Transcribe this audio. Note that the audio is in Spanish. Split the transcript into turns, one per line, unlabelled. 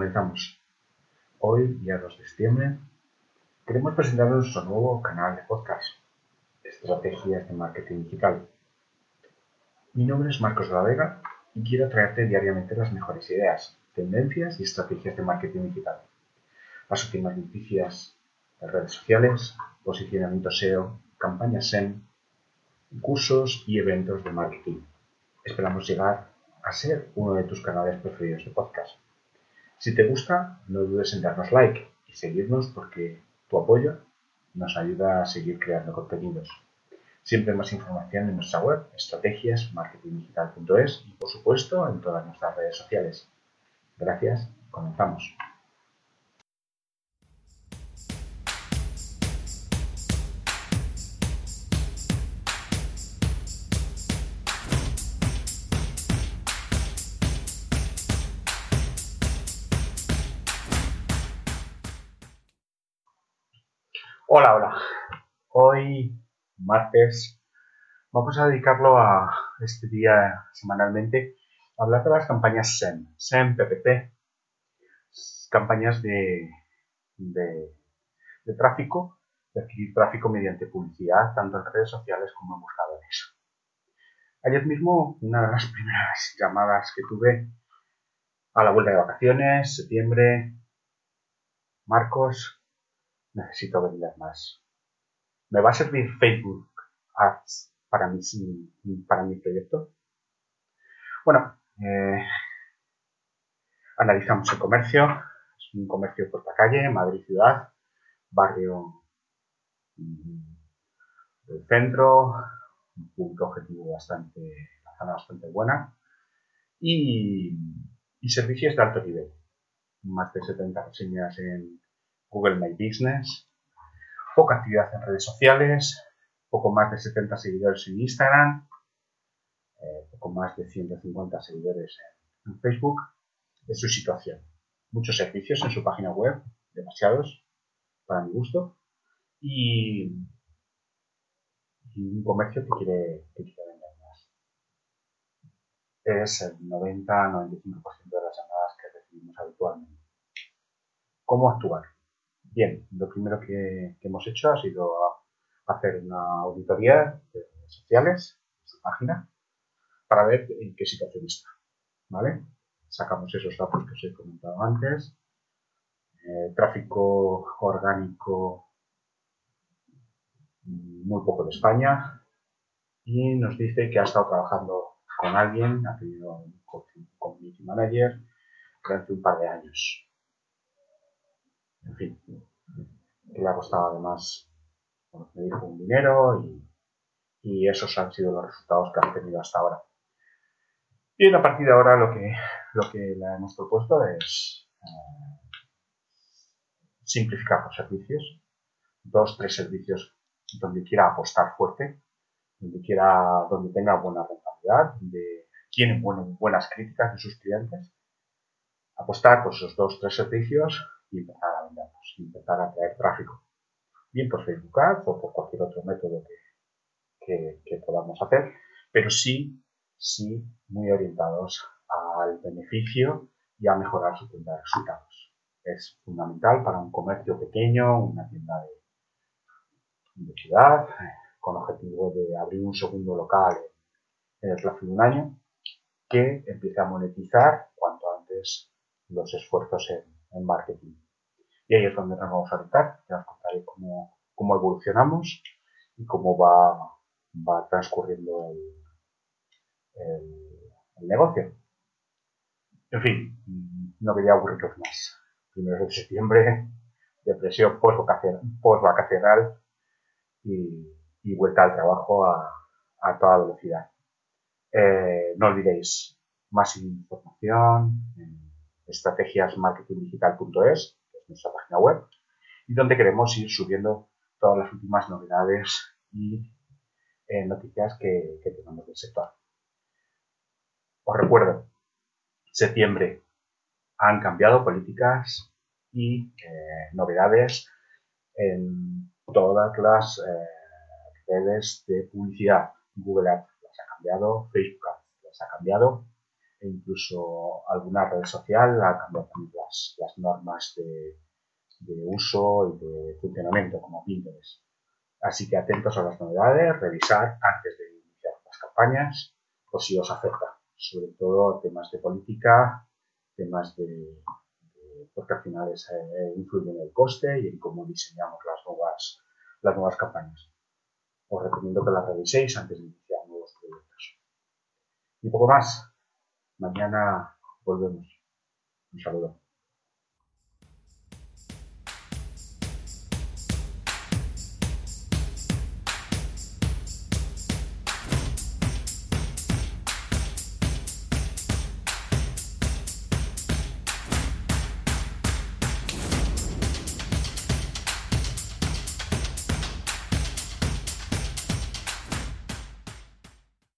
Comenzamos. Hoy, día 2 de septiembre, queremos presentaros nuestro nuevo canal de podcast, Estrategias de Marketing Digital. Mi nombre es Marcos de la Vega y quiero traerte diariamente las mejores ideas, tendencias y estrategias de marketing digital. Las últimas noticias de redes sociales, posicionamiento SEO, campañas SEM, cursos y eventos de marketing. Esperamos llegar a ser uno de tus canales preferidos de podcast. Si te gusta, no dudes en darnos like y seguirnos porque tu apoyo nos ayuda a seguir creando contenidos. Siempre más información en nuestra web, estrategiasmarketingdigital.es y por supuesto en todas nuestras redes sociales. Gracias, comenzamos. Hola, hola. Hoy, martes, vamos a dedicarlo a este día semanalmente a hablar de las campañas SEM, SEM, PPP, campañas de, de, tráfico, de adquirir tráfico mediante publicidad, tanto en redes sociales como en buscadores. Ayer mismo, una de las primeras llamadas que tuve a la vuelta de vacaciones, septiembre, Marcos, necesito vender más. ¿Me va a servir Facebook Ads para mi, para mi proyecto? Bueno, eh, analizamos el comercio. Es un comercio por calle, Madrid ciudad, barrio mm, del centro, un punto objetivo bastante, una zona bastante buena. Y, y servicios de alto nivel. Más de 70 reseñas en Google My Business, poca actividad en redes sociales, poco más de 70 seguidores en Instagram, eh, poco más de 150 seguidores en, Facebook. Es su situación. Muchos servicios en su página web, demasiados para mi gusto, y, un comercio que quiere, que quiere vender más. Es el 90-95% de las llamadas que recibimos habitualmente. ¿Cómo actuar? Bien, lo primero que, hemos hecho ha sido hacer una auditoría de redes sociales, su página, para ver en qué situación está. ¿Vale? Sacamos esos datos que os he comentado antes. Eh, tráfico orgánico muy poco de España y nos dice que ha estado trabajando con alguien, ha tenido un community manager durante un par de años en fin, que le ha costado además, un dinero y, esos han sido los resultados que han tenido hasta ahora. Y a partir de ahora lo que, lo que le hemos propuesto es eh, simplificar los servicios, dos, tres servicios donde quiera apostar fuerte, donde quiera, donde tenga buena rentabilidad, donde tiene buenas críticas de sus clientes, apostar por esos dos, tres servicios y empezar a venderlos, y empezar a traer tráfico. Bien por Facebook Ads o por cualquier otro método que, que, podamos hacer, pero sí, sí muy orientados al beneficio y a mejorar su tienda de resultados. Es fundamental para un comercio pequeño, una tienda de, de ciudad, con objetivo de abrir un segundo local en el plazo de un año, que empiece a monetizar cuanto antes los esfuerzos en, en marketing. Y ahí es donde nos vamos a orientar, ya os contaré cómo, cómo evolucionamos y cómo va, va transcurriendo el, negocio. En fin, no quería aburriros más. Primero de septiembre, depresión post-vacacional y, y, vuelta al trabajo a, toda velocidad. Eh, no olvidéis más información estrategiasmarketingdigital.es, que es nuestra página web, y donde queremos ir subiendo todas las últimas novedades y eh, noticias que, que tenemos del sector. Os recuerdo, septiembre han cambiado políticas y eh, novedades en todas las eh, redes de publicidad. Google Ads las ha cambiado, Facebook Ads las ha cambiado, e incluso alguna red social ha cambiado también las, las normas de, de uso y de funcionamiento como Pinterest. Así que atentos a las novedades, revisar antes de iniciar las campañas por si os afecta, sobre todo temas de política, temas de, porque al final es, eh, influye en el coste y en cómo diseñamos las nuevas, las nuevas campañas. Os recomiendo que las reviséis antes de iniciar nuevos proyectos. Y poco más. Mañana volvemos. Un saludo.